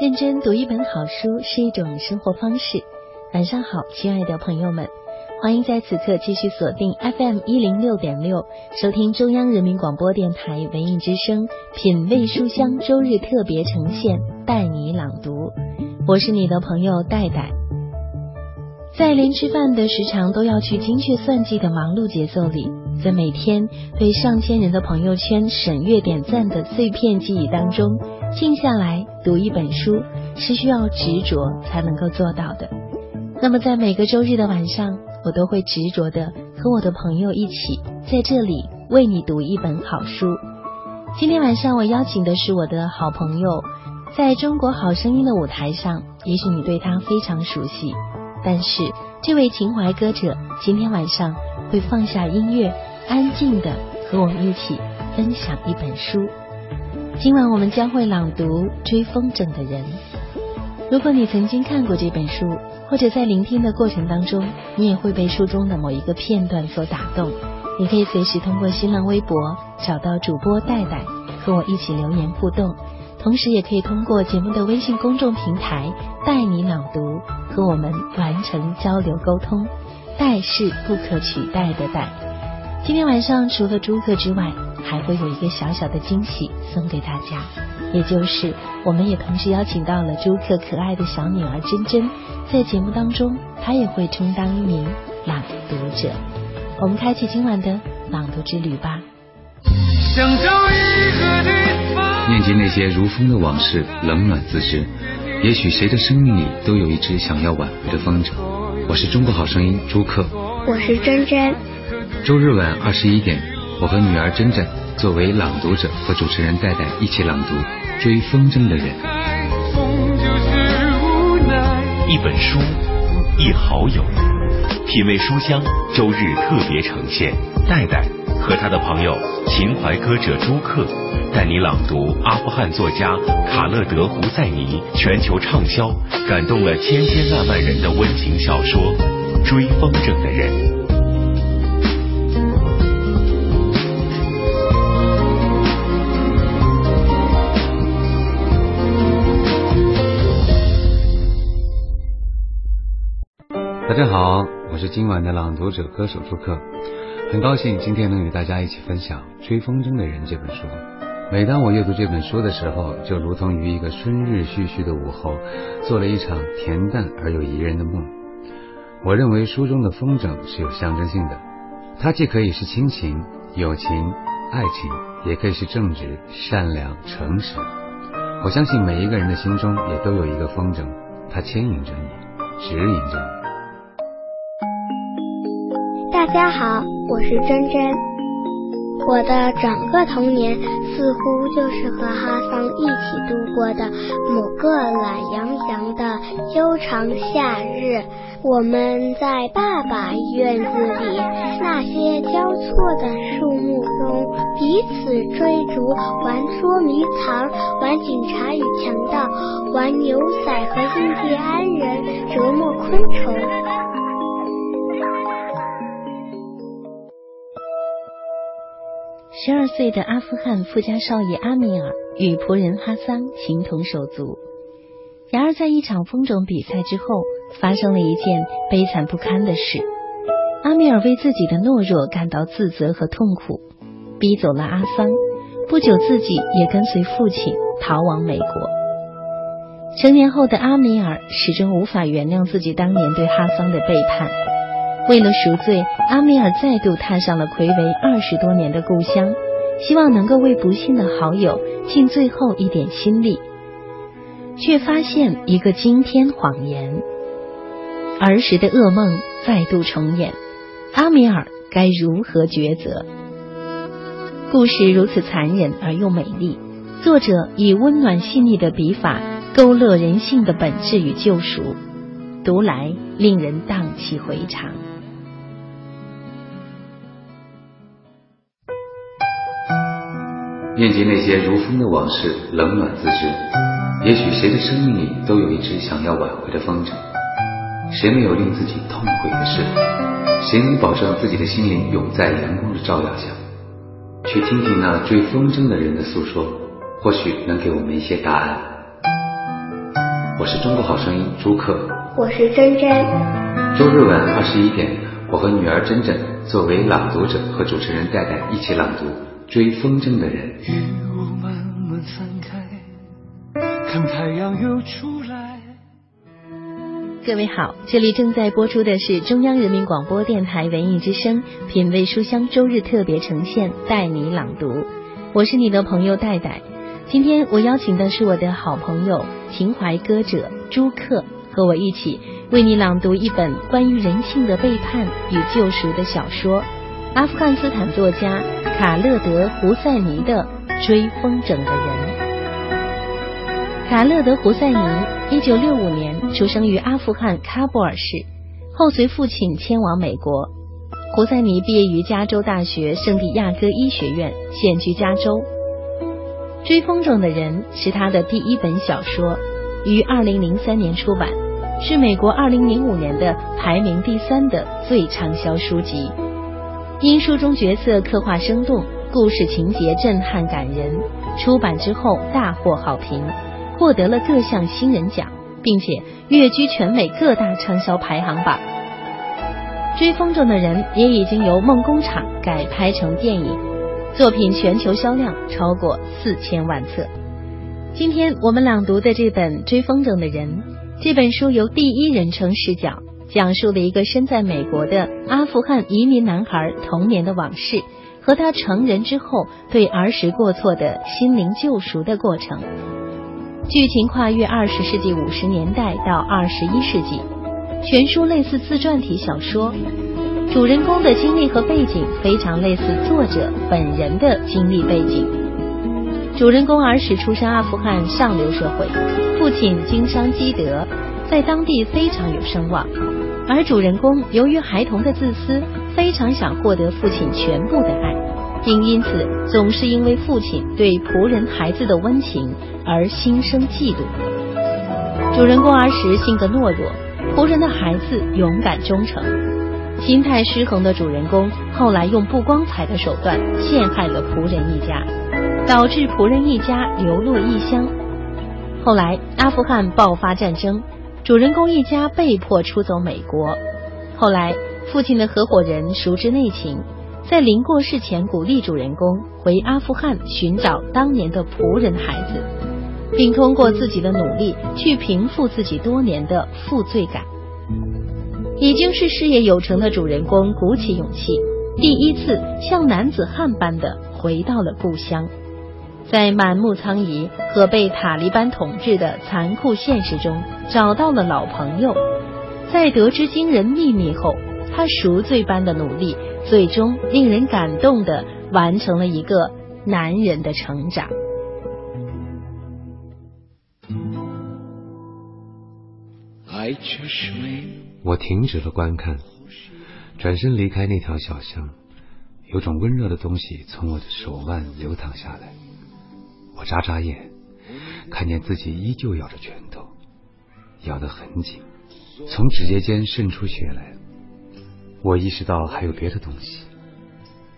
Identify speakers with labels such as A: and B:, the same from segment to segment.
A: 认真读一本好书是一种生活方式。晚上好，亲爱的朋友们，欢迎在此刻继续锁定 FM 一零六点六，收听中央人民广播电台文艺之声《品味书香》周日特别呈现，带你朗读。我是你的朋友戴戴。在连吃饭的时长都要去精确算计的忙碌节奏里，在每天被上千人的朋友圈审阅点赞的碎片记忆当中。静下来读一本书是需要执着才能够做到的。那么在每个周日的晚上，我都会执着的和我的朋友一起在这里为你读一本好书。今天晚上我邀请的是我的好朋友，在中国好声音的舞台上，也许你对他非常熟悉，但是这位情怀歌者今天晚上会放下音乐，安静的和我们一起分享一本书。今晚我们将会朗读《追风筝的人》。如果你曾经看过这本书，或者在聆听的过程当中，你也会被书中的某一个片段所打动，你可以随时通过新浪微博找到主播戴戴，和我一起留言互动。同时，也可以通过节目的微信公众平台“带你朗读”和我们完成交流沟通。戴是不可取代的戴。今天晚上除了朱克之外，还会有一个小小的惊喜送给大家，也就是我们也同时邀请到了朱克可爱的小女儿珍珍，在节目当中，她也会充当一名朗读者。我们开启今晚的朗读之旅吧。
B: 想念及那些如风的往事，冷暖自知。也许谁的生命里都有一只想要挽回的风筝。我是中国好声音朱克，
C: 我是珍珍。
B: 周日晚二十一点。我和女儿珍珍作为朗读者和主持人戴戴一起朗读《追风筝的人》。
D: 一本书，一好友，品味书香。周日特别呈现，戴戴和他的朋友情怀歌者朱克带你朗读阿富汗作家卡勒德·胡塞尼全球畅销、感动了千千万万人的温情小说《追风筝的人》。
B: 大家好，我是今晚的朗读者歌手朱克，很高兴今天能与大家一起分享《追风筝的人》这本书。每当我阅读这本书的时候，就如同于一个春日煦煦的午后，做了一场恬淡而又宜人的梦。我认为书中的风筝是有象征性的，它既可以是亲情、友情、爱情，也可以是正直、善良、诚实。我相信每一个人的心中也都有一个风筝，它牵引着你，指引着你。
C: 大家好，我是珍珍。我的整个童年似乎就是和哈桑一起度过的某个懒洋洋的悠长夏日。我们在爸爸院子里那些交错的树木中彼此追逐，玩捉迷藏，玩警察与强盗，玩牛仔和印第安人，折磨昆虫。
A: 十二岁的阿富汗富家少爷阿米尔与仆人哈桑情同手足，然而在一场风筝比赛之后，发生了一件悲惨不堪的事。阿米尔为自己的懦弱感到自责和痛苦，逼走了阿桑。不久，自己也跟随父亲逃往美国。成年后的阿米尔始终无法原谅自己当年对哈桑的背叛。为了赎罪，阿米尔再度踏上了魁违二十多年的故乡，希望能够为不幸的好友尽最后一点心力，却发现一个惊天谎言。儿时的噩梦再度重演，阿米尔该如何抉择？故事如此残忍而又美丽，作者以温暖细腻的笔法勾勒人性的本质与救赎，读来令人荡气回肠。
B: 念及那些如风的往事，冷暖自知。也许谁的生命里都有一只想要挽回的风筝。谁没有令自己痛悔的事？谁能保证自己的心灵永在阳光的照耀下？去听听那追风筝的人的诉说，或许能给我们一些答案。我是中国好声音朱克，
C: 我是珍珍。
B: 周日晚二十一点，我和女儿珍珍作为朗读者和主持人戴戴一起朗读《追风筝的人》。
E: 雨雾慢慢散开，看太阳又出来。
A: 各位好，这里正在播出的是中央人民广播电台文艺之声品味书香周日特别呈现，带你朗读。我是你的朋友戴戴。今天我邀请的是我的好朋友情怀歌者朱克，和我一起为你朗读一本关于人性的背叛与救赎的小说——阿富汗斯坦作家卡勒德·胡塞尼的《追风筝的人》。卡勒德·胡塞尼，一九六五年出生于阿富汗喀布尔市，后随父亲迁往美国。胡塞尼毕业于加州大学圣地亚哥医学院，现居加州。《追风筝的人》是他的第一本小说，于二零零三年出版，是美国二零零五年的排名第三的最畅销书籍。因书中角色刻画生动，故事情节震撼感人，出版之后大获好评，获得了各项新人奖，并且跃居全美各大畅销排行榜。《追风筝的人》也已经由梦工厂改拍成电影。作品全球销量超过四千万册。今天我们朗读的这本《追风筝的人》，这本书由第一人称视角讲述了一个身在美国的阿富汗移民男孩童年的往事，和他成人之后对儿时过错的心灵救赎的过程。剧情跨越二十世纪五十年代到二十一世纪，全书类似自传体小说。主人公的经历和背景非常类似作者本人的经历背景。主人公儿时出身阿富汗上流社会，父亲经商积德，在当地非常有声望。而主人公由于孩童的自私，非常想获得父亲全部的爱，并因此总是因为父亲对仆人孩子的温情而心生嫉妒。主人公儿时性格懦弱，仆人的孩子勇敢忠诚。心态失衡的主人公后来用不光彩的手段陷害了仆人一家，导致仆人一家流落异乡。后来阿富汗爆发战争，主人公一家被迫出走美国。后来父亲的合伙人熟知内情，在临过世前鼓励主人公回阿富汗寻找当年的仆人孩子，并通过自己的努力去平复自己多年的负罪感。已经是事业有成的主人公鼓起勇气，第一次像男子汉般的回到了故乡，在满目苍夷和被塔利班统治的残酷现实中找到了老朋友，在得知惊人秘密后，他赎罪般的努力，最终令人感动的完成了一个男人的成长。
B: 我停止了观看，转身离开那条小巷。有种温热的东西从我的手腕流淌下来。我眨眨眼，看见自己依旧咬着拳头，咬得很紧，从指节间渗出血来。我意识到还有别的东西。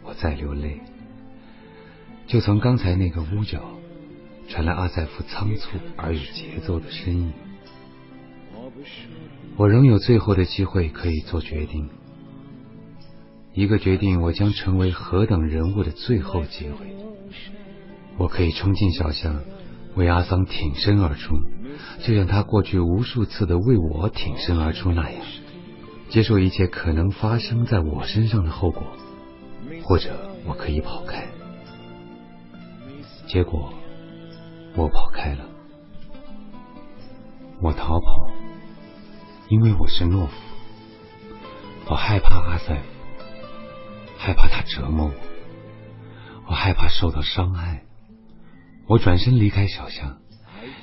B: 我在流泪。就从刚才那个屋角传来阿塞夫仓促而有节奏的声音。我仍有最后的机会可以做决定，一个决定我将成为何等人物的最后机会。我可以冲进小巷，为阿桑挺身而出，就像他过去无数次的为我挺身而出那样，接受一切可能发生在我身上的后果。或者我可以跑开，结果我跑开了，我逃跑。因为我是懦夫，我害怕阿塞夫，害怕他折磨我，我害怕受到伤害。我转身离开小巷，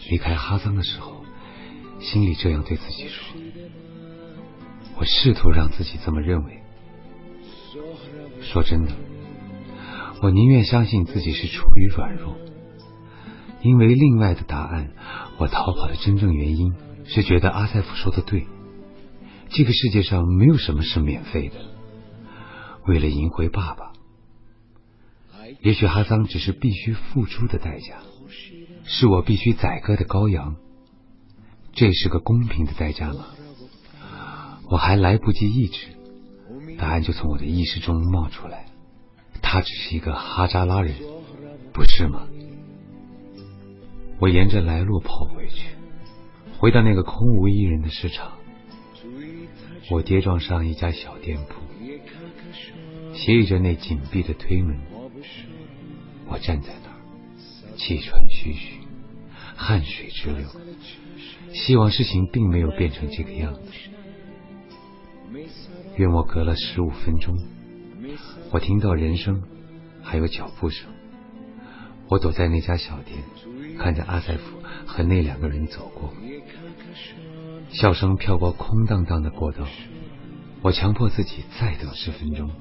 B: 离开哈桑的时候，心里这样对自己说。我试图让自己这么认为。说真的，我宁愿相信自己是出于软弱，因为另外的答案，我逃跑的真正原因是觉得阿塞夫说的对。这个世界上没有什么是免费的。为了赢回爸爸，也许哈桑只是必须付出的代价，是我必须宰割的羔羊。这是个公平的代价吗？我还来不及抑制，答案就从我的意识中冒出来：他只是一个哈扎拉人，不是吗？我沿着来路跑回去，回到那个空无一人的市场。我跌撞上一家小店铺，斜倚着那紧闭的推门。我站在那儿，气喘吁吁，汗水直流，希望事情并没有变成这个样子。约莫隔了十五分钟，我听到人声，还有脚步声。我躲在那家小店，看着阿塞夫和那两个人走过，笑声飘过空荡荡的过道。我强迫自己再等十分钟，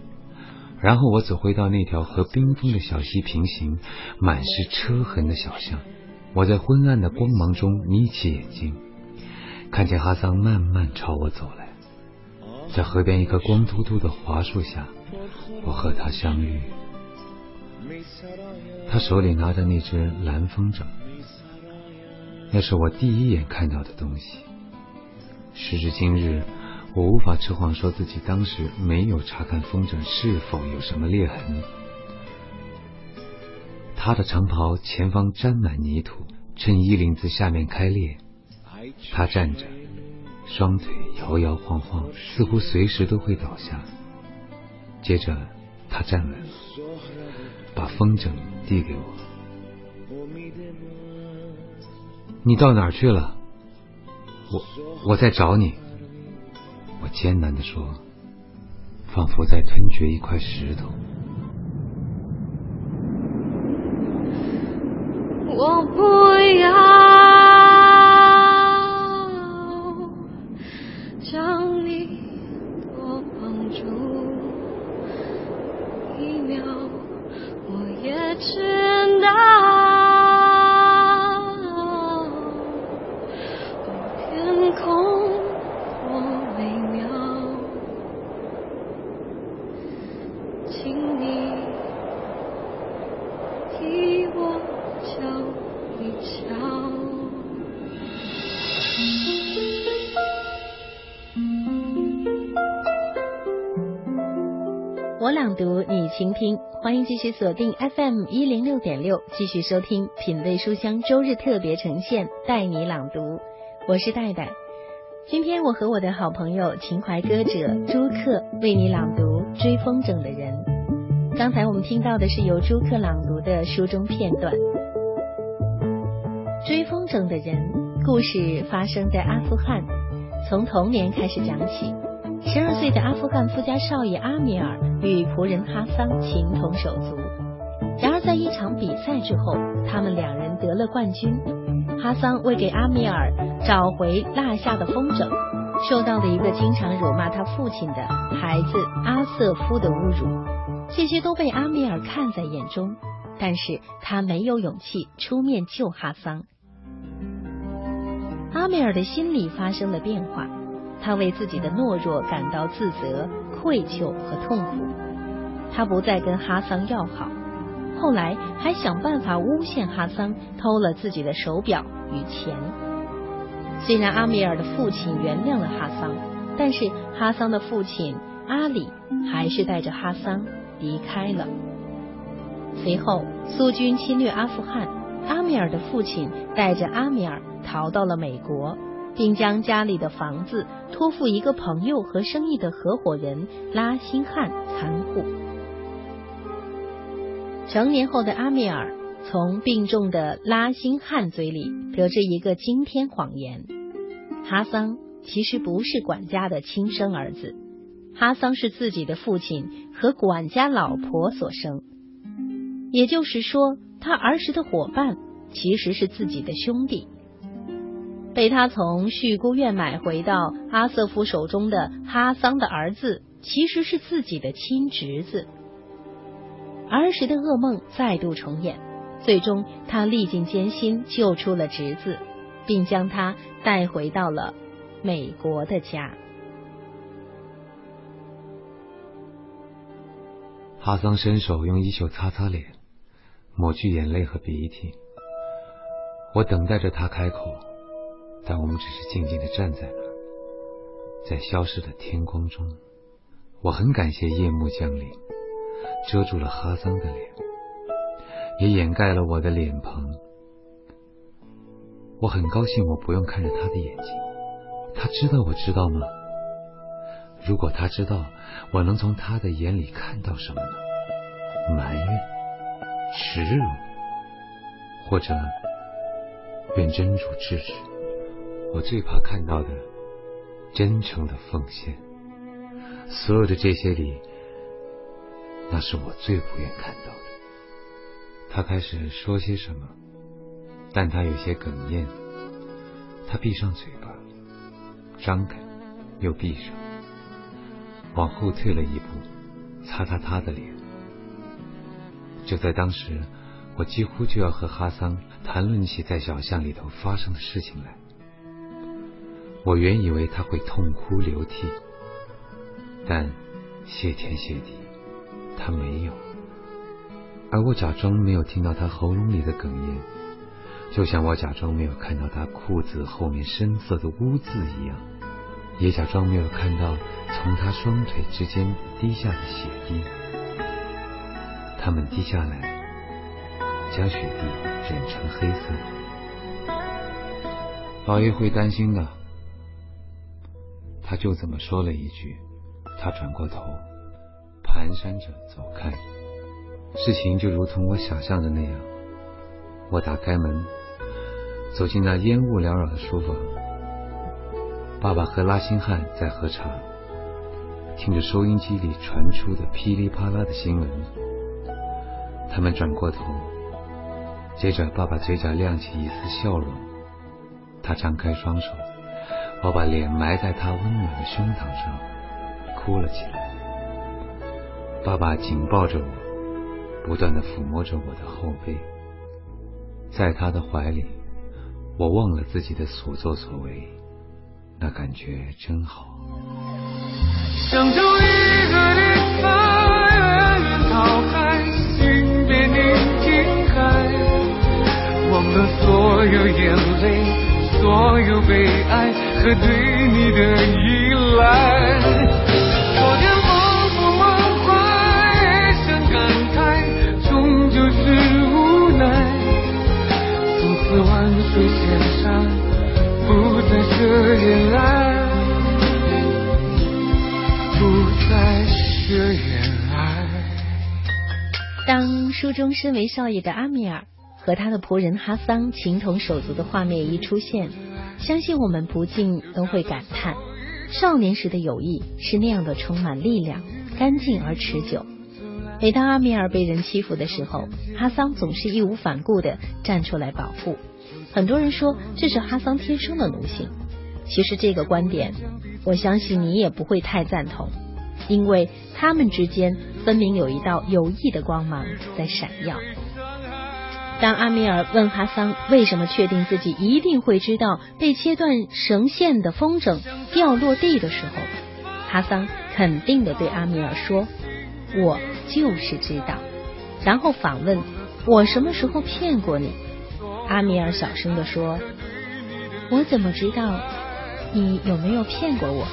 B: 然后我走回到那条和冰封的小溪平行、满是车痕的小巷。我在昏暗的光芒中眯起眼睛，看见哈桑慢慢朝我走来。在河边一棵光秃秃的桦树下，我和他相遇。他手里拿着那只蓝风筝，那是我第一眼看到的东西。时至今日，我无法扯谎说自己当时没有查看风筝是否有什么裂痕。他的长袍前方沾满泥土，衬衣领子下面开裂。他站着。双腿摇摇晃晃，似乎随时都会倒下。接着，他站稳了，把风筝递给我。你到哪儿去了？我我在找你。我艰难地说，仿佛在吞嚼一块石头。
F: 我不要想你多帮助一秒，我也知道。请你我
A: 我朗读，你倾听，欢迎继续锁定 FM 一零六点六，继续收听品味书香周日特别呈现，带你朗读。我是戴戴，今天我和我的好朋友情怀歌者朱克为你朗读《追风筝的人》。刚才我们听到的是由朱克朗读的书中片段，《追风筝的人》故事发生在阿富汗，从童年开始讲起。十二岁的阿富汗富家少爷阿米尔与仆人哈桑情同手足，然而在一场比赛之后，他们两人得了冠军。哈桑为给阿米尔找回落下的风筝，受到了一个经常辱骂他父亲的孩子阿瑟夫的侮辱，这些都被阿米尔看在眼中，但是他没有勇气出面救哈桑。阿米尔的心里发生了变化。他为自己的懦弱感到自责、愧疚和痛苦。他不再跟哈桑要好，后来还想办法诬陷哈桑偷了自己的手表与钱。虽然阿米尔的父亲原谅了哈桑，但是哈桑的父亲阿里还是带着哈桑离开了。随后，苏军侵略阿富汗，阿米尔的父亲带着阿米尔逃到了美国。并将家里的房子托付一个朋友和生意的合伙人拉辛汉看护。成年后的阿米尔从病重的拉辛汉嘴里得知一个惊天谎言：哈桑其实不是管家的亲生儿子，哈桑是自己的父亲和管家老婆所生。也就是说，他儿时的伙伴其实是自己的兄弟。被他从叙孤院买回到阿瑟夫手中的哈桑的儿子，其实是自己的亲侄子。儿时的噩梦再度重演，最终他历尽艰辛救出了侄子，并将他带回到了美国的家。
B: 哈桑伸手用衣袖擦擦脸，抹去眼泪和鼻涕。我等待着他开口。但我们只是静静的站在那儿，在消失的天空中。我很感谢夜幕降临，遮住了哈桑的脸，也掩盖了我的脸庞。我很高兴，我不用看着他的眼睛。他知道我知道吗？如果他知道，我能从他的眼里看到什么呢？埋怨、耻辱，或者愿真主制止。我最怕看到的，真诚的奉献。所有的这些里，那是我最不愿看到的。他开始说些什么，但他有些哽咽。他闭上嘴巴，张开，又闭上，往后退了一步，擦擦他的脸。就在当时，我几乎就要和哈桑谈论起在小巷里头发生的事情来。我原以为他会痛哭流涕。但谢天谢地，他没有，而我假装没有听到他喉咙里的哽咽，就像我假装没有看到他裤子后面深色的污渍一样，也假装没有看到从他双腿之间滴下的血滴。他们滴下来，将雪地染成黑色。老爷会担心的，他就这么说了一句。他转过头，蹒跚着走开。事情就如同我想象的那样。我打开门，走进那烟雾缭绕的书房。爸爸和拉辛汉在喝茶，听着收音机里传出的噼里啪啦的新闻。他们转过头，接着爸爸嘴角亮起一丝笑容。他张开双手，我把脸埋在他温暖的胸膛上。哭了起来，爸爸紧抱着我，不断的抚摸着我的后背，在他的怀里，我忘了自己的所作所为，那感觉真好。
E: 想找一个地方，远远逃开，心别宁静海，忘了所有眼泪，所有悲哀和对你的依赖。不再遮掩爱，不再遮掩爱。
A: 当书中身为少爷的阿米尔和他的仆人哈桑情同手足的画面一出现，相信我们不禁都会感叹：少年时的友谊是那样的充满力量、干净而持久。每当阿米尔被人欺负的时候，哈桑总是义无反顾的站出来保护。很多人说这是哈桑天生的奴性，其实这个观点，我相信你也不会太赞同，因为他们之间分明有一道友谊的光芒在闪耀。当阿米尔问哈桑为什么确定自己一定会知道被切断绳线的风筝掉落地的时候，哈桑肯定的对阿米尔说：“我就是知道。”然后反问：“我什么时候骗过你？”阿米尔小声地说：“我怎么知道你有没有骗过我？”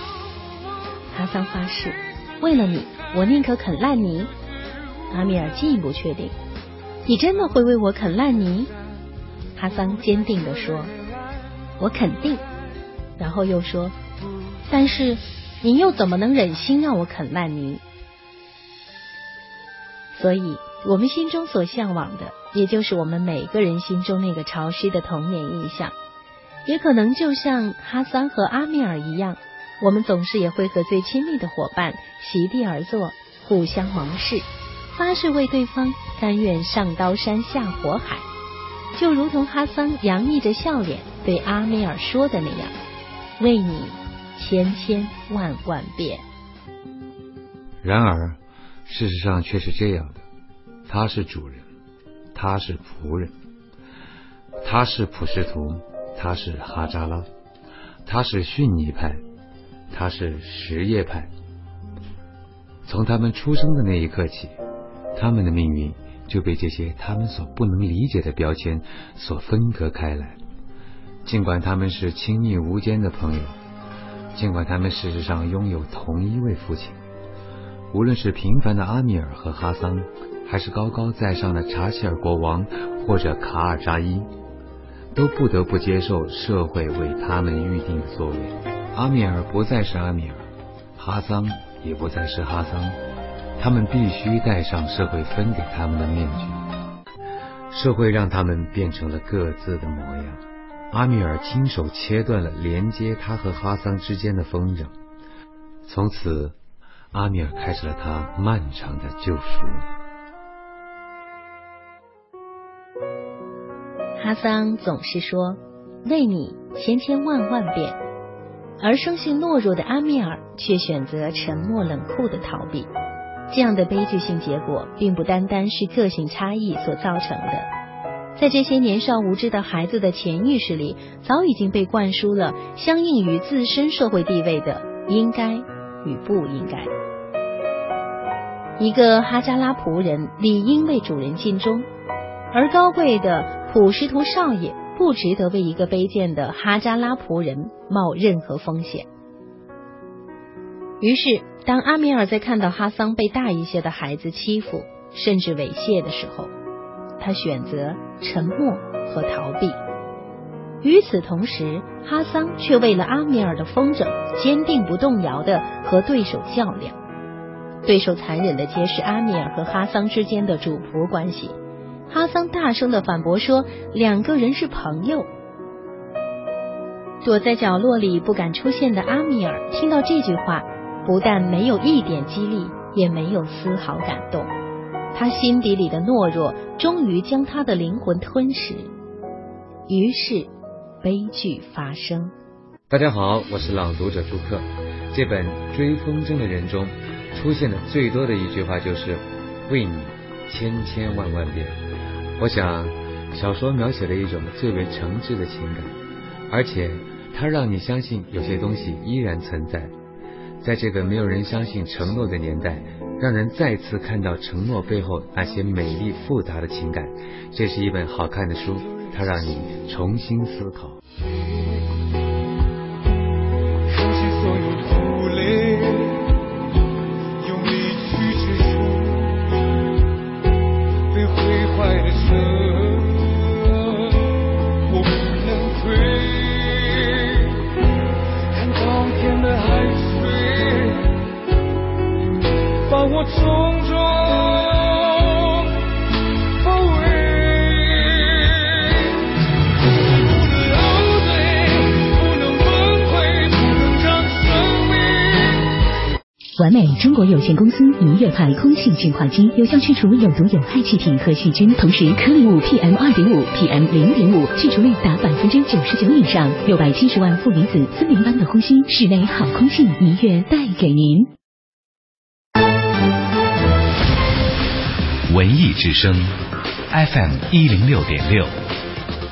A: 哈桑发誓：“为了你，我宁可啃烂泥。”阿米尔进一步确定：“你真的会为我啃烂泥？”哈桑坚定地说：“我肯定。”然后又说：“但是你又怎么能忍心让我啃烂泥？”所以。我们心中所向往的，也就是我们每个人心中那个潮湿的童年印象，也可能就像哈桑和阿米尔一样，我们总是也会和最亲密的伙伴席地而坐，互相盟誓，发誓为对方甘愿上刀山下火海，就如同哈桑洋溢着笑脸对阿米尔说的那样：“为你千千万万遍。”
B: 然而，事实上却是这样的。他是主人，他是仆人，他是普什图，他是哈扎拉，他是逊尼派，他是什叶派。从他们出生的那一刻起，他们的命运就被这些他们所不能理解的标签所分隔开来。尽管他们是亲密无间的朋友，尽管他们事实上拥有同一位父亲，无论是平凡的阿米尔和哈桑，还是高高在上的查希尔国王或者卡尔扎伊，都不得不接受社会为他们预定的座位。阿米尔不再是阿米尔，哈桑也不再是哈桑，他们必须戴上社会分给他们的面具。社会让他们变成了各自的模样。阿米尔亲手切断了连接他和哈桑之间的风筝，从此，阿米尔开始了他漫长的救赎。
A: 哈桑总是说：“为你千千万万遍。”而生性懦弱的阿米尔却选择沉默冷酷的逃避。这样的悲剧性结果，并不单单是个性差异所造成的，在这些年少无知的孩子的潜意识里，早已经被灌输了相应于自身社会地位的应该与不应该。一个哈扎拉仆人理应为主人尽忠，而高贵的普什图少爷不值得为一个卑贱的哈扎拉仆人冒任何风险。于是，当阿米尔在看到哈桑被大一些的孩子欺负甚至猥亵的时候，他选择沉默和逃避。与此同时，哈桑却为了阿米尔的风筝，坚定不动摇的和对手较量。对手残忍的揭示阿米尔和哈桑之间的主仆关系。哈桑大声的反驳说，两个人是朋友。躲在角落里不敢出现的阿米尔听到这句话。不但没有一点激励，也没有丝毫感动。他心底里的懦弱终于将他的灵魂吞噬，于是悲剧发生。
B: 大家好，我是朗读者朱克。这本《追风筝的人》中出现的最多的一句话就是“为你千千万万遍”。我想，小说描写了一种最为诚挚的情感，而且它让你相信有些东西依然存在。在这个没有人相信承诺的年代，让人再次看到承诺背后那些美丽复杂的情感。这是一本好看的书，它让你重新思考。
G: 完美中国有限公司明月牌空气净化机，有效去除有毒有害气体和细菌，同时颗粒物 PM 二点五、PM 零点五去除率达百分之九十九以上，六百七十万负离子森林般的呼吸，室内好空气，明月带给您。
D: 文艺之声，FM 一零六点六，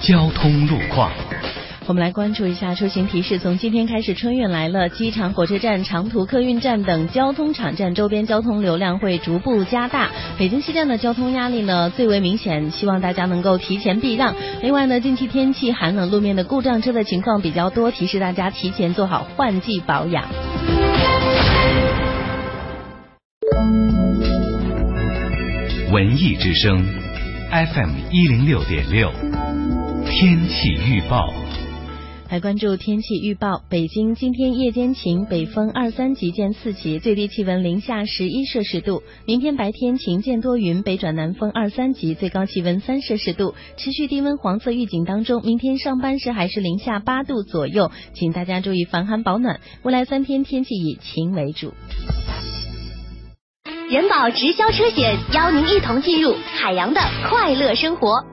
D: 交通路况。
A: 我们来关注一下出行提示。从今天开始，春运来了，机场、火车站、长途客运站等交通场站周边交通流量会逐步加大。北京西站的交通压力呢最为明显，希望大家能够提前避让。另外呢，近期天气寒冷，路面的故障车的情况比较多，提示大家提前做好换季保养。
D: 文艺之声，FM 一零六点六，天气预报。
A: 来关注天气预报，北京今天夜间晴，北风二三级见四级，最低气温零下十一摄氏度。明天白天晴见多云，北转南风二三级，最高气温三摄氏度，持续低温黄色预警当中。明天上班时还是零下八度左右，请大家注意防寒保暖。未来三天天气以晴为主。
H: 人保直销车险邀您一同进入海洋的快乐生活。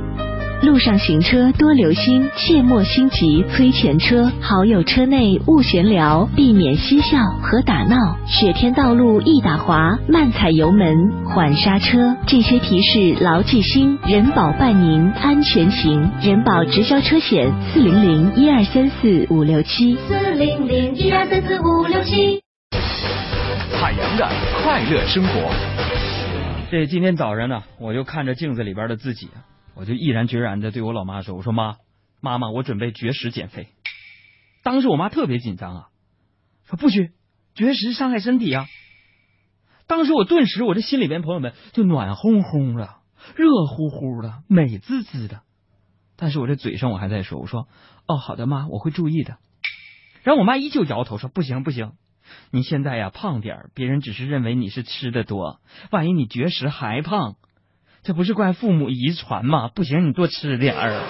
G: 路上行车多留心，切莫心急催前车。好友车内勿闲聊，避免嬉笑和打闹。雪天道路易打滑，慢踩油门，缓刹车。这些提示牢记心，人保伴您安全行。人保直销车险四零零一二三四五六七
H: 四零零一二三四五六七。
D: 海洋的快乐生活。
I: 这今天早上呢，我就看着镜子里边的自己，我就毅然决然的对我老妈说：“我说妈，妈妈，我准备绝食减肥。”当时我妈特别紧张啊，说不许绝食伤害身体啊。当时我顿时我这心里边朋友们就暖烘烘的、热乎乎的、美滋滋的。但是我这嘴上我还在说：“我说哦，好的妈，我会注意的。”然后我妈依旧摇头说：“不行不行，你现在呀胖点儿，别人只是认为你是吃的多，万一你绝食还胖，这不是怪父母遗传吗？不行，你多吃点儿。”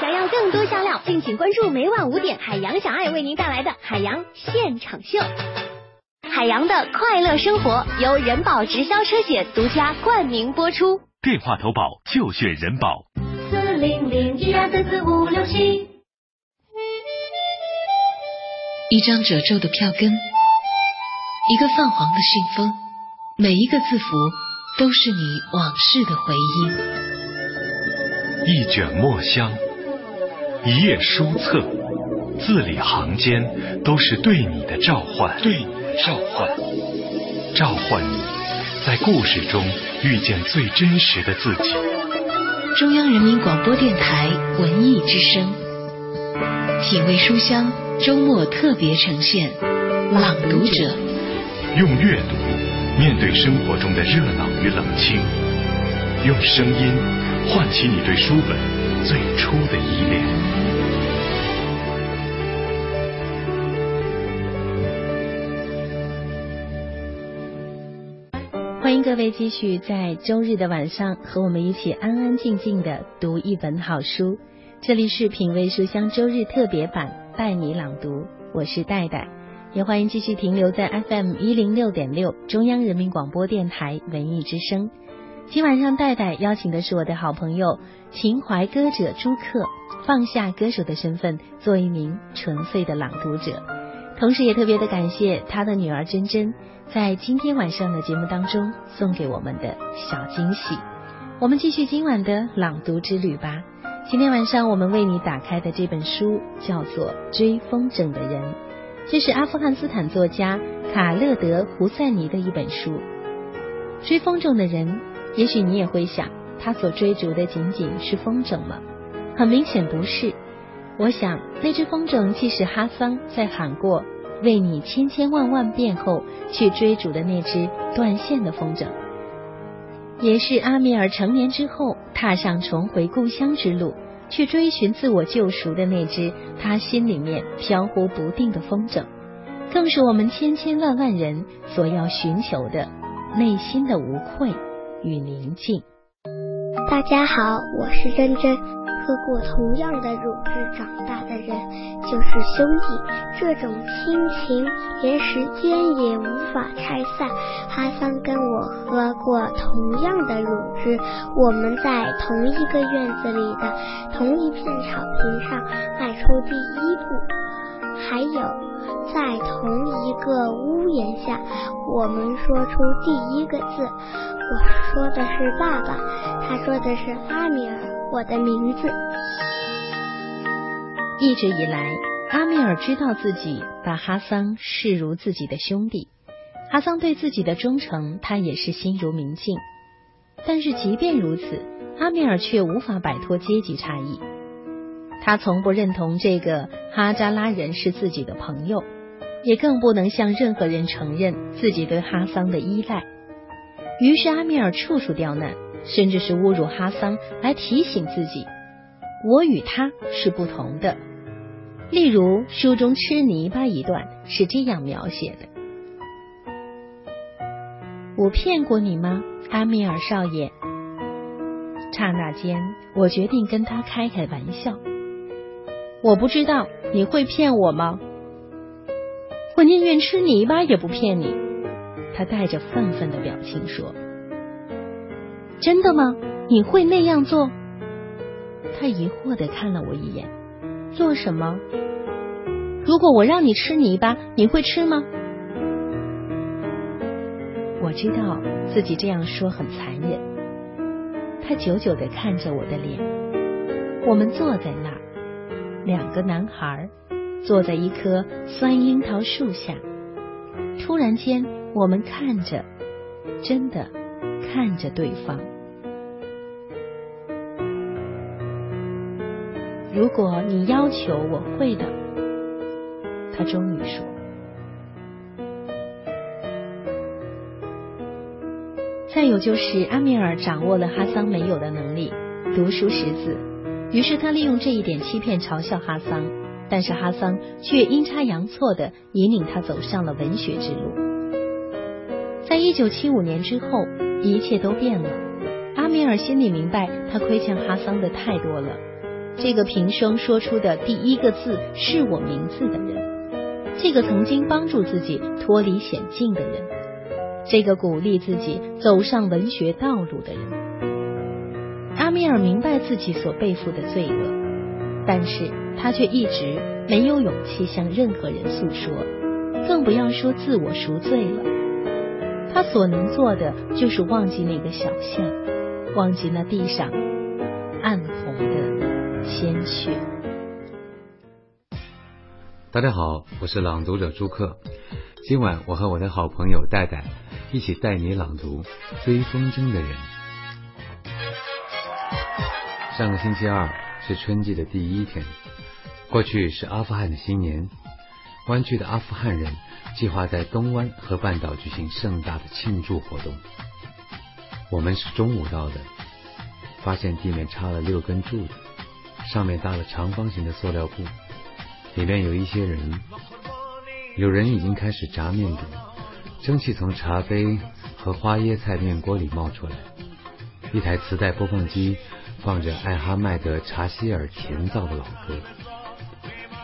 H: 想要更多香料，敬请关注每晚五点海洋小爱为您带来的海洋现场秀。海洋的快乐生活由人保直销车险独家冠名播出。
D: 电话投保就选人保。
F: 四零零一二三四五六七。
J: 一张褶皱的票根，一个泛黄的信封，每一个字符都是你往事的回
D: 忆。一卷墨香，一页书册，字里行间都是对你的召唤。对你的召唤，召唤你在故事中遇见最真实的自己。
J: 中央人民广播电台文艺之声，品味书香。周末特别呈现《朗读者》，
D: 用阅读面对生活中的热闹与冷清，用声音唤起你对书本最初的依恋。
A: 欢迎各位继续在周日的晚上和我们一起安安静静的读一本好书。这里是品味书香周日特别版。带你朗读，我是戴戴，也欢迎继续停留在 FM 一零六点六中央人民广播电台文艺之声。今晚上戴戴邀请的是我的好朋友情怀歌者朱克，放下歌手的身份，做一名纯粹的朗读者。同时也特别的感谢他的女儿珍珍，在今天晚上的节目当中送给我们的小惊喜。我们继续今晚的朗读之旅吧。今天晚上我们为你打开的这本书叫做《追风筝的人》，这是阿富汗斯坦作家卡勒德·胡塞尼的一本书。追风筝的人，也许你也会想，他所追逐的仅仅是风筝吗？很明显不是。我想，那只风筝既是哈桑在喊过“为你千千万万遍”后去追逐的那只断线的风筝。也是阿米尔成年之后踏上重回故乡之路，去追寻自我救赎的那只他心里面飘忽不定的风筝，更是我们千千万万人所要寻求的内心的无愧与宁静。
C: 大家好，我是珍珍。喝过同样的乳汁长大的人就是兄弟，这种亲情连时间也无法拆散。哈桑跟我喝过同样的乳汁，我们在同一个院子里的同一片草坪上迈出第一步，还有在同一个屋檐下，我们说出第一个字。我说的是爸爸，他说的是阿米尔。我的名字。
A: 一直以来，阿米尔知道自己把哈桑视如自己的兄弟，哈桑对自己的忠诚，他也是心如明镜。但是即便如此，阿米尔却无法摆脱阶级差异。他从不认同这个哈扎拉人是自己的朋友，也更不能向任何人承认自己对哈桑的依赖。于是阿米尔处处刁难。甚至是侮辱哈桑，来提醒自己，我与他是不同的。例如书中吃泥巴一段是这样描写的：“我骗过你吗，阿米尔少爷？”刹那间，我决定跟他开开玩笑。我不知道你会骗我吗？我宁愿吃泥巴也不骗你。他带着愤愤的表情说。真的吗？你会那样做？他疑惑的看了我一眼。做什么？如果我让你吃泥巴，你会吃吗？我知道自己这样说很残忍。他久久的看着我的脸。我们坐在那儿，两个男孩坐在一棵酸樱桃树下。突然间，我们看着，真的看着对方。如果你要求我会的，他终于说。再有就是阿米尔掌握了哈桑没有的能力，读书识字，于是他利用这一点欺骗嘲笑哈桑，但是哈桑却阴差阳错的引领他走上了文学之路。在一九七五年之后，一切都变了。阿米尔心里明白，他亏欠哈桑的太多了。这个平生说出的第一个字是我名字的人，这个曾经帮助自己脱离险境的人，这个鼓励自己走上文学道路的人，阿米尔明白自己所背负的罪恶，但是他却一直没有勇气向任何人诉说，更不要说自我赎罪了。他所能做的就是忘记那个小巷，忘记那地上暗红的。鲜血。
B: 大家好，我是朗读者朱克。今晚我和我的好朋友戴戴一起带你朗读《追风筝的人》。上个星期二是春季的第一天，过去是阿富汗的新年。湾区的阿富汗人计划在东湾和半岛举行盛大的庆祝活动。我们是中午到的，发现地面插了六根柱子。上面搭了长方形的塑料布，里面有一些人，有人已经开始炸面饼，蒸汽从茶杯和花椰菜面锅里冒出来。一台磁带播放机放着艾哈迈德·查希尔甜造的老歌。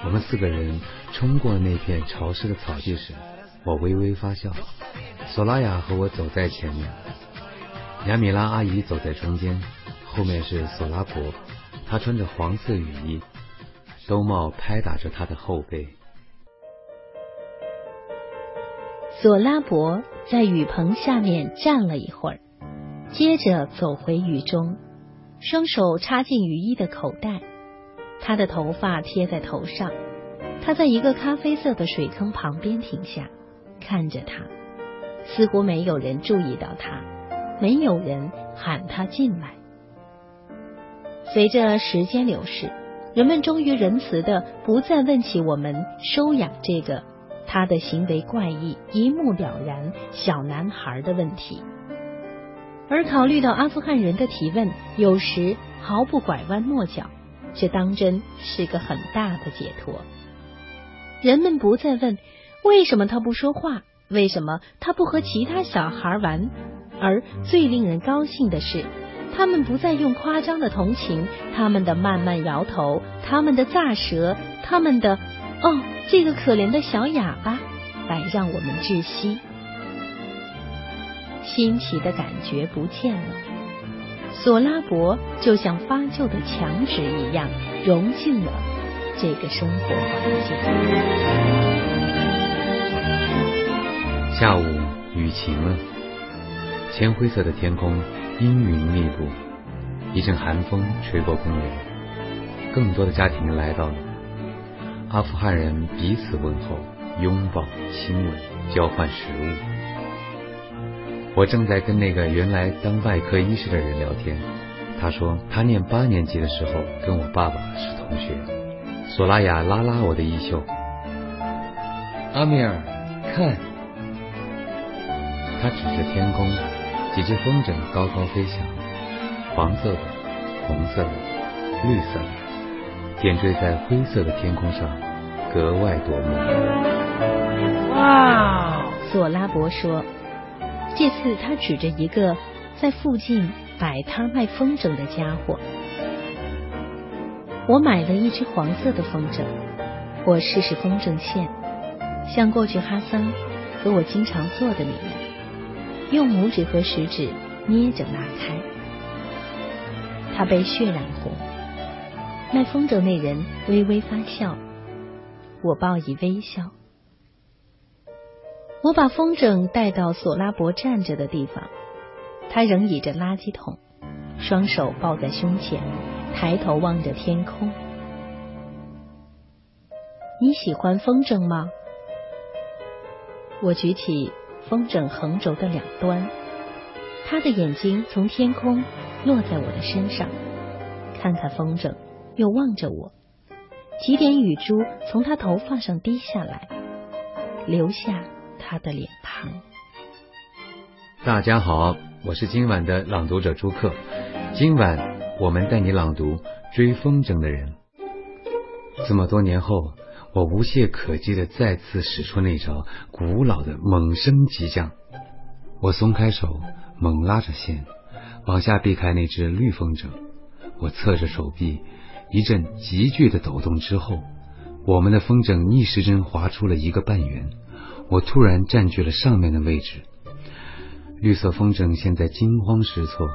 B: 我们四个人冲过那片潮湿的草地时，我微微发笑。索拉雅和我走在前面，雅米拉阿姨走在中间，后面是索拉伯。他穿着黄色雨衣，兜帽拍打着他的后背。
A: 索拉伯在雨棚下面站了一会儿，接着走回雨中，双手插进雨衣的口袋。他的头发贴在头上，他在一个咖啡色的水坑旁边停下，看着他，似乎没有人注意到他，没有人喊他进来。随着时间流逝，人们终于仁慈的不再问起我们收养这个他的行为怪异、一目了然小男孩的问题，而考虑到阿富汗人的提问有时毫不拐弯抹角，这当真是个很大的解脱。人们不再问为什么他不说话，为什么他不和其他小孩玩，而最令人高兴的是。他们不再用夸张的同情，他们的慢慢摇头，他们的咋舌，他们的“哦，这个可怜的小哑巴”，来让我们窒息。新奇的感觉不见了，索拉伯就像发旧的墙纸一样融进了这个生活环境。
B: 下午雨晴了，浅灰色的天空。阴云密布，一阵寒风吹过公园，更多的家庭来到了。阿富汗人彼此问候、拥抱、亲吻、交换食物。我正在跟那个原来当外科医师的人聊天，他说他念八年级的时候跟我爸爸是同学。索拉雅拉拉我的衣袖，阿米尔，看，他指着天空。几只风筝高高飞翔，黄色的、红色的、绿色的，点缀在灰色的天空上，格外夺目。
A: 哇！索拉伯说，这次他指着一个在附近摆摊卖风筝的家伙。我买了一只黄色的风筝，我试试风筝线，像过去哈桑和我经常做的那样。用拇指和食指捏着拉开，它被血染红。卖风筝那人微微发笑，我报以微笑。我把风筝带到索拉伯站着的地方，他仍倚着垃圾桶，双手抱在胸前，抬头望着天空。你喜欢风筝吗？我举起。风筝横轴的两端。他的眼睛从天空落在我的身上，看看风筝，又望着我。几点雨珠从他头发上滴下来，留下他的脸庞。
B: 大家好，我是今晚的朗读者朱克。今晚我们带你朗读《追风筝的人》。这么多年后，我无懈可击的再次使出那招古老的猛升急降。我松开手，猛拉着线，往下避开那只绿风筝。我侧着手臂，一阵急剧的抖动之后，我们的风筝逆时针划出了一个半圆。我突然占据了上面的位置。绿色风筝现在惊慌失措，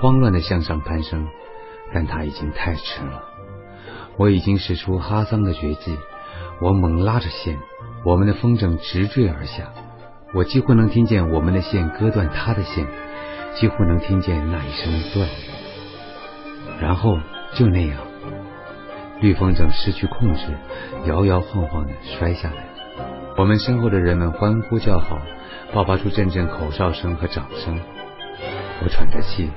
B: 慌乱的向上攀升，但它已经太迟了。我已经使出哈桑的绝技，我猛拉着线，我们的风筝直坠而下。我几乎能听见我们的线割断他的线，几乎能听见那一声断。然后就那样，绿风筝失去控制，摇摇晃晃的摔下来。我们身后的人们欢呼叫好。爆发出阵阵口哨声和掌声，我喘着气。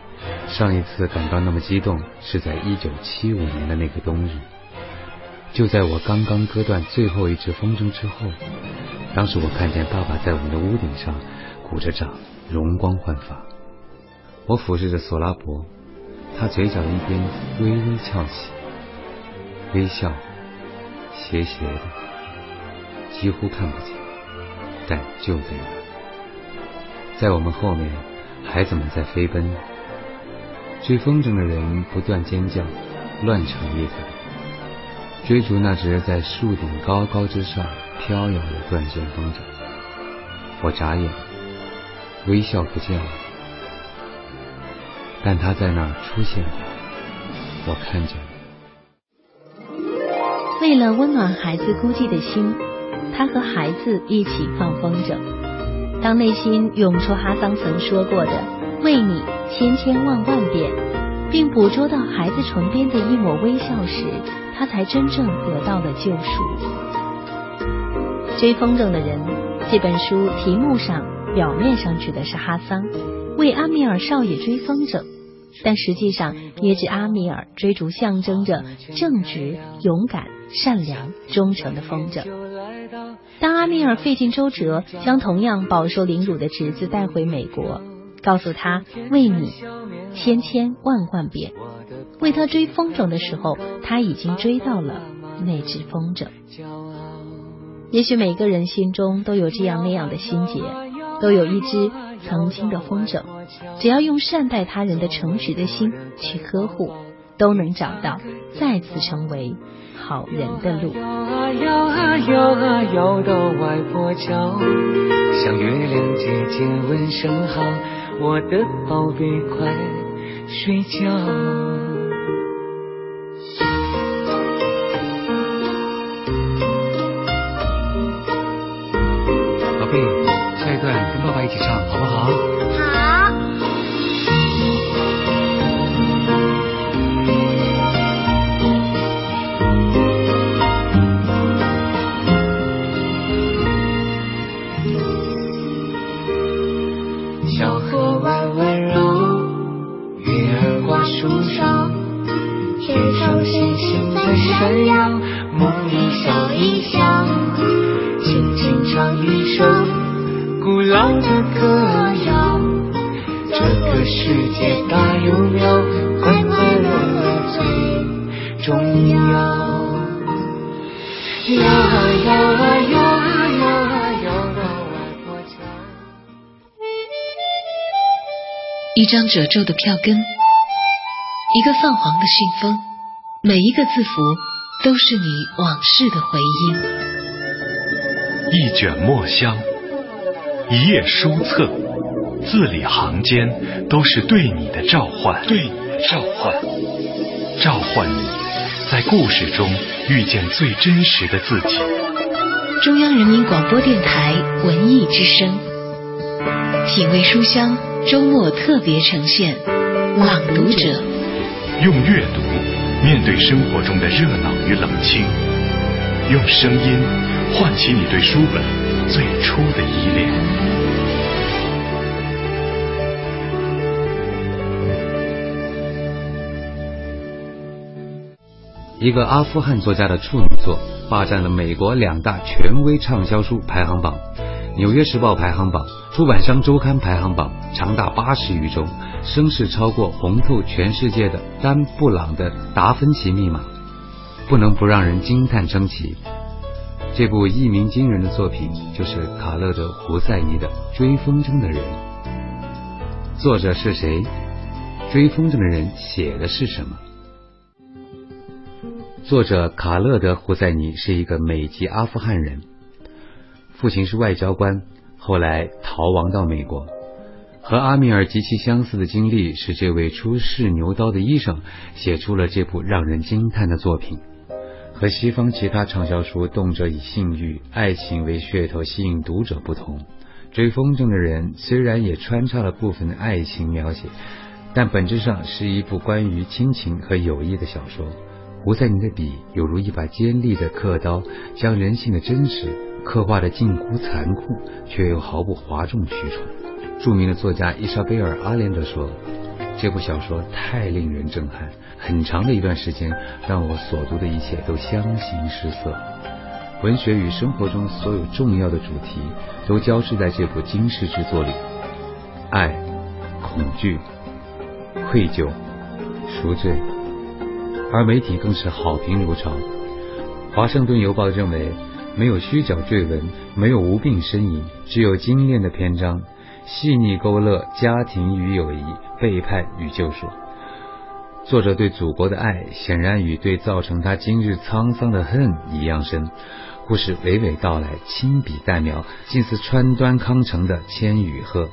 B: 上一次感到那么激动，是在一九七五年的那个冬日。就在我刚刚割断最后一只风筝之后，当时我看见爸爸在我们的屋顶上鼓着掌，容光焕发。我俯视着索拉伯，他嘴角一边微微翘起，微笑，斜斜的，几乎看不见，但就在那。在我们后面，孩子们在飞奔，追风筝的人不断尖叫，乱成一团，追逐那只在树顶高高之上飘摇的断线风筝。我眨眼，微笑不见了，但它在那儿出现了，我看见
A: 了。为了温暖孩子孤寂的心，他和孩子一起放风筝。当内心涌出哈桑曾说过的“为你千千万万遍”，并捕捉到孩子唇边的一抹微笑时，他才真正得到了救赎。追风筝的人这本书题目上表面上指的是哈桑为阿米尔少爷追风筝，但实际上也指阿米尔追逐象征着正直、勇敢、善良、忠诚的风筝。当阿米尔费尽周折将同样饱受凌辱的侄子带回美国，告诉他为你千千万万遍，为他追风筝的时候，他已经追到了那只风筝。也许每个人心中都有这样那样的心结，都有一只曾经的风筝，只要用善待他人的诚实的心去呵护，都能找到再次成为。好人的路。
E: 摇啊摇啊摇啊摇到外婆桥，向月亮姐姐问声好，我的宝贝快睡觉。
B: 宝贝，下一段跟爸爸一起唱，好不好？
J: 一张褶皱的票根，一个泛黄的信封，每一个字符都是你往事的回音。
D: 一卷墨香，一页书册，字里行间都是对你的召唤，对你的召唤，召唤你在故事中遇见最真实的自己。
J: 中央人民广播电台文艺之声，品味书香。周末特别呈现《朗读者》，
D: 用阅读面对生活中的热闹与冷清，用声音唤起你对书本最初的依恋。
B: 一个阿富汗作家的处女作，霸占了美国两大权威畅销书排行榜。《纽约时报》排行榜、出版商周刊排行榜长达八十余周，声势超过红透全世界的丹·布朗的《达芬奇密码》，不能不让人惊叹称奇。这部一鸣惊人的作品就是卡勒德·胡塞尼的《追风筝的人》。作者是谁？《追风筝的人》写的是什么？作者卡勒德·胡塞尼是一个美籍阿富汗人。父亲是外交官，后来逃亡到美国。和阿米尔极其相似的经历，使这位出世牛刀的医生写出了这部让人惊叹的作品。和西方其他畅销书动辄以性欲、爱情为噱头吸引读者不同，《追风筝的人》虽然也穿插了部分的爱情描写，但本质上是一部关于亲情和友谊的小说。胡塞尼的笔犹如一把尖利的刻刀，将人性的真实。刻画的近乎残酷，却又毫不哗众取宠。著名的作家伊莎贝尔·阿连德说：“这部小说太令人震撼，很长的一段时间让我所读的一切都相形失色。文学与生活中所有重要的主题都交织在这部惊世之作里：爱、恐惧、愧疚、赎罪。而媒体更是好评如潮。《华盛顿邮报》认为。”没有虚假赘文，没有无病呻吟，只有精炼的篇章，细腻勾勒家庭与友谊、背叛与救赎。作者对祖国的爱，显然与对造成他今日沧桑的恨一样深。故事娓娓道来，亲笔代描，近似川端康成的《千与鹤》。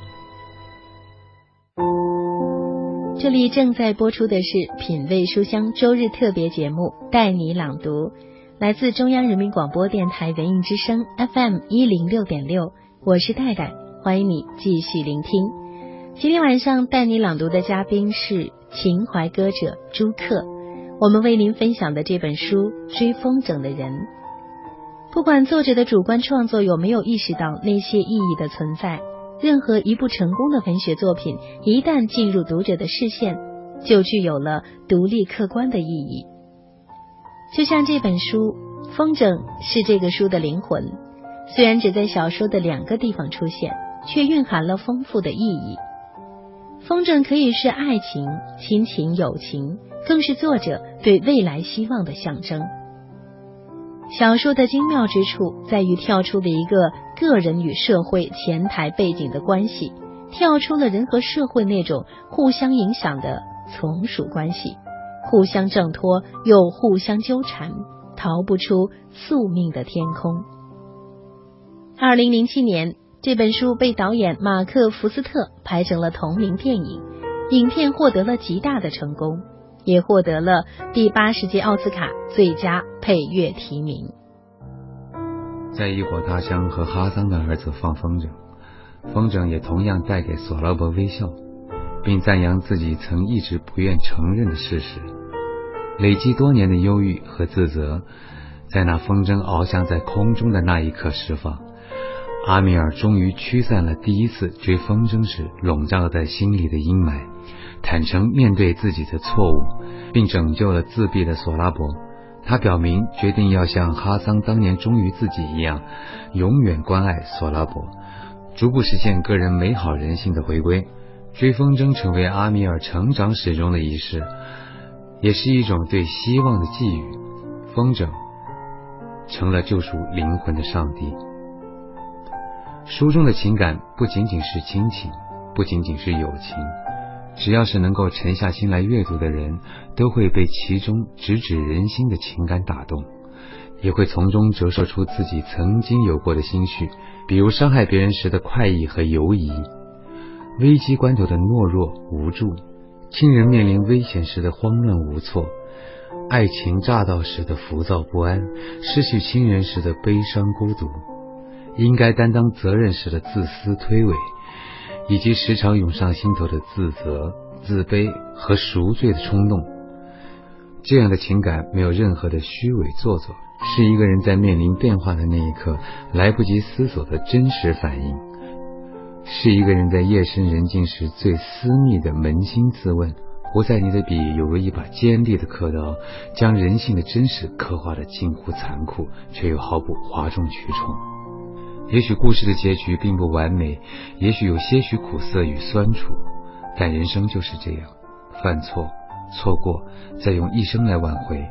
A: 这里正在播出的是《品味书香》周日特别节目，带你朗读。来自中央人民广播电台文艺之声 FM 一零六点六，我是戴戴，欢迎你继续聆听。今天晚上带你朗读的嘉宾是情怀歌者朱克，我们为您分享的这本书《追风筝的人》。不管作者的主观创作有没有意识到那些意义的存在，任何一部成功的文学作品一旦进入读者的视线，就具有了独立客观的意义。就像这本书，风筝是这个书的灵魂。虽然只在小说的两个地方出现，却蕴含了丰富的意义。风筝可以是爱情、亲情、友情，更是作者对未来希望的象征。小说的精妙之处在于跳出了一个个人与社会前台背景的关系，跳出了人和社会那种互相影响的从属关系。互相挣脱又互相纠缠，逃不出宿命的天空。二零零七年，这本书被导演马克·福斯特拍成了同名电影，影片获得了极大的成功，也获得了第八十届奥斯卡最佳配乐提名。
B: 在异国他乡和哈桑的儿子放风筝，风筝也同样带给索拉伯微笑，并赞扬自己曾一直不愿承认的事实。累积多年的忧郁和自责，在那风筝翱翔在空中的那一刻释放。阿米尔终于驱散了第一次追风筝时笼罩在心里的阴霾，坦诚面对自己的错误，并拯救了自闭的索拉伯。他表明决定要像哈桑当年忠于自己一样，永远关爱索拉伯，逐步实现个人美好人性的回归。追风筝成为阿米尔成长史中的仪式。也是一种对希望的寄予，风筝成了救赎灵魂的上帝。书中的情感不仅仅是亲情，不仅仅是友情，只要是能够沉下心来阅读的人，都会被其中直指人心的情感打动，也会从中折射出自己曾经有过的心绪，比如伤害别人时的快意和犹疑，危机关头的懦弱无助。亲人面临危险时的慌乱无措，爱情乍到时的浮躁不安，失去亲人时的悲伤孤独，应该担当责任时的自私推诿，以及时常涌上心头的自责、自卑和赎罪的冲动。这样的情感没有任何的虚伪做作，是一个人在面临变化的那一刻来不及思索的真实反应，是一个人在夜深人静时最私密的扪心自问。胡赛尼的笔有过一把尖利的刻刀，将人性的真实刻画的近乎残酷，却又毫不哗众取宠。也许故事的结局并不完美，也许有些许苦涩与酸楚，但人生就是这样，犯错、错过，再用一生来挽回。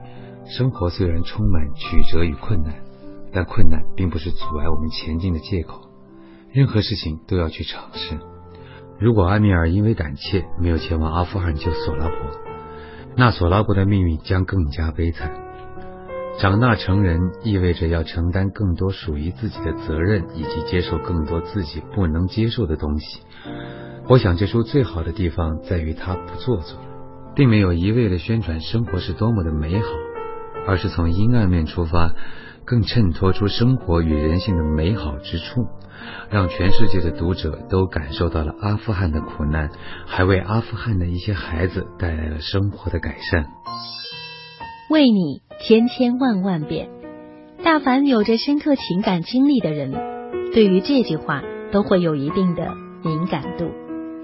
B: 生活虽然充满曲折与困难，但困难并不是阻碍我们前进的借口。任何事情都要去尝试。如果阿米尔因为胆怯没有前往阿富汗救索拉伯，那索拉伯的命运将更加悲惨。长大成人意味着要承担更多属于自己的责任，以及接受更多自己不能接受的东西。我想这书最好的地方在于它不做作，并没有一味的宣传生活是多么的美好，而是从阴暗面出发，更衬托出生活与人性的美好之处。让全世界的读者都感受到了阿富汗的苦难，还为阿富汗的一些孩子带来了生活的改善。
A: 为你千千万万遍，大凡有着深刻情感经历的人，对于这句话都会有一定的敏感度，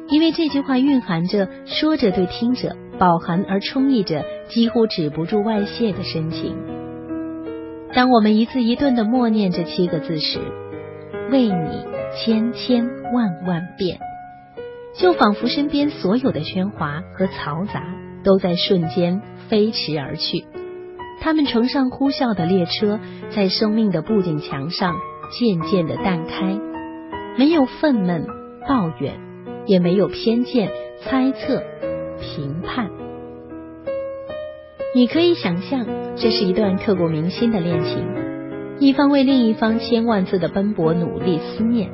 A: 因为这句话蕴含着说着对听者饱含而充溢着几乎止不住外泄的深情。当我们一字一顿的默念这七个字时，为你千千万万遍，就仿佛身边所有的喧哗和嘈杂都在瞬间飞驰而去。他们乘上呼啸的列车，在生命的布景墙上渐渐的淡开，没有愤懑抱怨，也没有偏见猜测评判。你可以想象，这是一段刻骨铭心的恋情。一方为另一方千万次的奔波努力思念，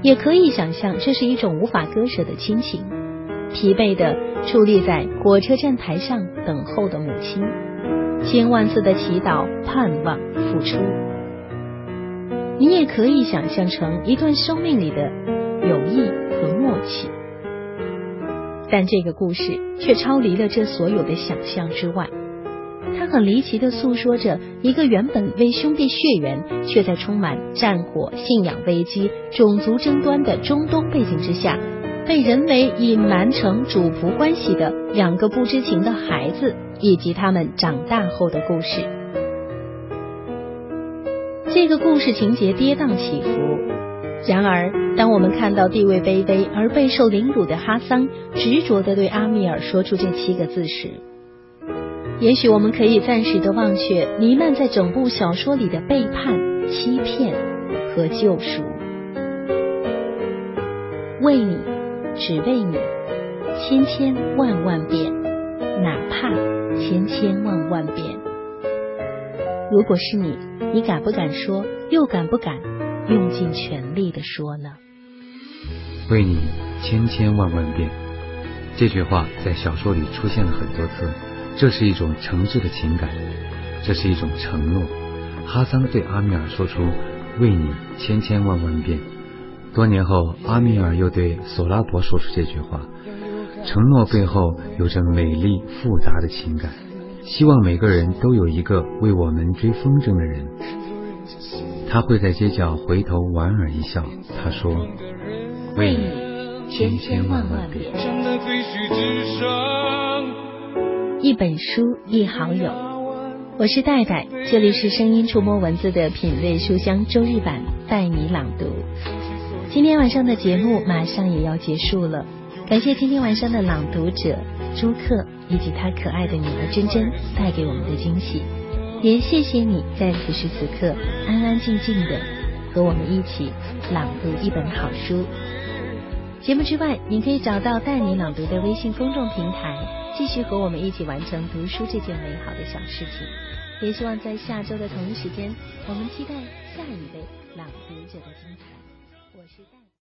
A: 也可以想象这是一种无法割舍的亲情。疲惫的矗立在火车站台上等候的母亲，千万次的祈祷、盼望、付出。你也可以想象成一段生命里的友谊和默契。但这个故事却超离了这所有的想象之外。他很离奇的诉说着一个原本为兄弟血缘，却在充满战火、信仰危机、种族争端的中东背景之下，被人为隐瞒成主仆关系的两个不知情的孩子，以及他们长大后的故事。这个故事情节跌宕起伏，然而当我们看到地位卑微而备受凌辱的哈桑执着的对阿米尔说出这七个字时，也许我们可以暂时的忘却弥漫在整部小说里的背叛、欺骗和救赎。为你，只为你，千千万万遍，哪怕千千万万遍。如果是你，你敢不敢说？又敢不敢用尽全力的说呢？
B: 为你，千千万万遍。这句话在小说里出现了很多次。这是一种诚挚的情感，这是一种承诺。哈桑对阿米尔说出“为你千千万万遍”。多年后，阿米尔又对索拉伯说出这句话。承诺背后有着美丽复杂的情感，希望每个人都有一个为我们追风筝的人。他会在街角回头莞尔一笑。他说：“为你千千万万遍。”
A: 一本书，一好友。我是戴戴，这里是声音触摸文字的品味书香周日版，带你朗读。今天晚上的节目马上也要结束了，感谢今天晚上的朗读者朱克以及他可爱的女儿珍珍带给我们的惊喜，也谢谢你在此时此刻安安静静的和我们一起朗读一本好书。节目之外，你可以找到带你朗读的微信公众平台。继续和我们一起完成读书这件美好的小事情，也希望在下周的同一时间，我们期待下一位朗读者的精彩。